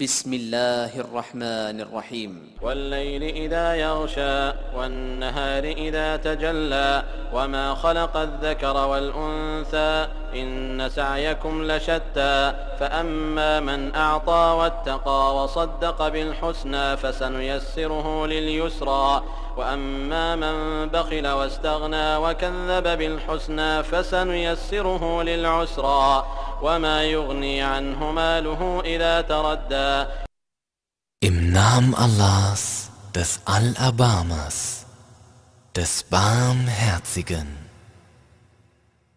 بسم الله الرحمن الرحيم. والليل إذا يغشى والنهار إذا تجلى وما خلق الذكر والأنثى إن سعيكم لشتى فأما من أعطى واتقى وصدق بالحسنى فسنيسره لليسرى. وأما من بخل واستغنى وكذب بالحسنى فسنيسره للعسرى. وما يغني عنه ماله إذا تردى. Im Namen Allahs, des Allerbarmers, des Barmherzigen,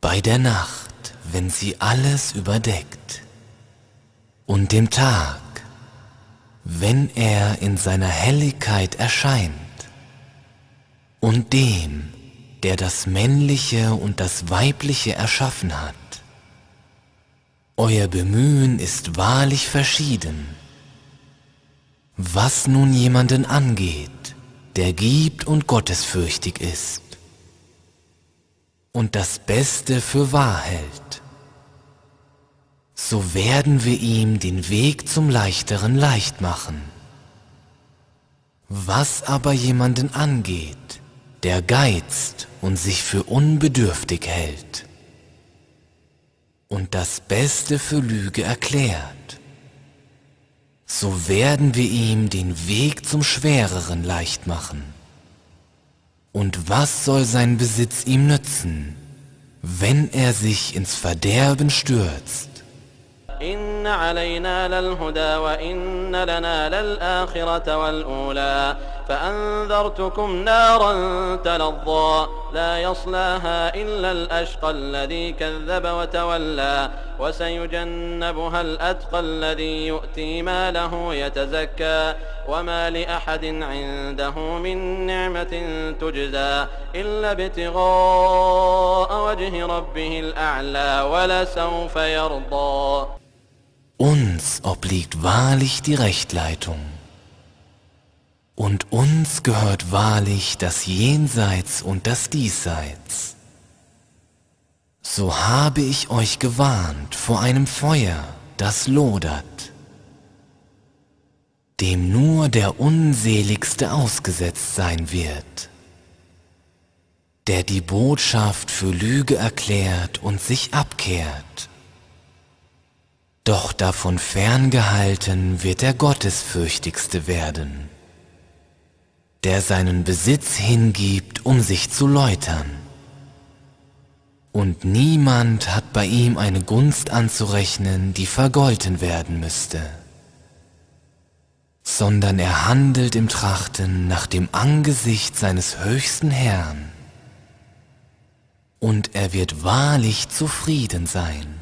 bei der Nacht, wenn sie alles überdeckt, und dem Tag, wenn er in seiner Helligkeit erscheint, und dem, der das Männliche und das Weibliche erschaffen hat. Euer Bemühen ist wahrlich verschieden. Was nun jemanden angeht, der gibt und gottesfürchtig ist und das Beste für wahr hält, so werden wir ihm den Weg zum Leichteren leicht machen. Was aber jemanden angeht, der geizt und sich für unbedürftig hält und das Beste für Lüge erklärt, so werden wir ihm den Weg zum Schwereren leicht machen. Und was soll sein Besitz ihm nützen, wenn er sich ins Verderben stürzt? إن علينا للهدى وإن لنا للآخرة والأولى فأنذرتكم نارا تلظى لا يصلاها إلا الأشقى الذي كذب وتولى وسيجنبها الأتقى الذي يؤتي ماله يتزكى وما لأحد عنده من نعمة تجزى إلا ابتغاء وجه ربه الأعلى ولسوف يرضى Uns obliegt wahrlich die Rechtleitung. Und uns gehört wahrlich das Jenseits und das Diesseits. So habe ich euch gewarnt vor einem Feuer, das lodert, dem nur der Unseligste ausgesetzt sein wird, der die Botschaft für Lüge erklärt und sich abkehrt doch davon ferngehalten wird der Gottesfürchtigste werden, der seinen Besitz hingibt, um sich zu läutern. Und niemand hat bei ihm eine Gunst anzurechnen, die vergolten werden müsste, sondern er handelt im Trachten nach dem Angesicht seines höchsten Herrn, und er wird wahrlich zufrieden sein.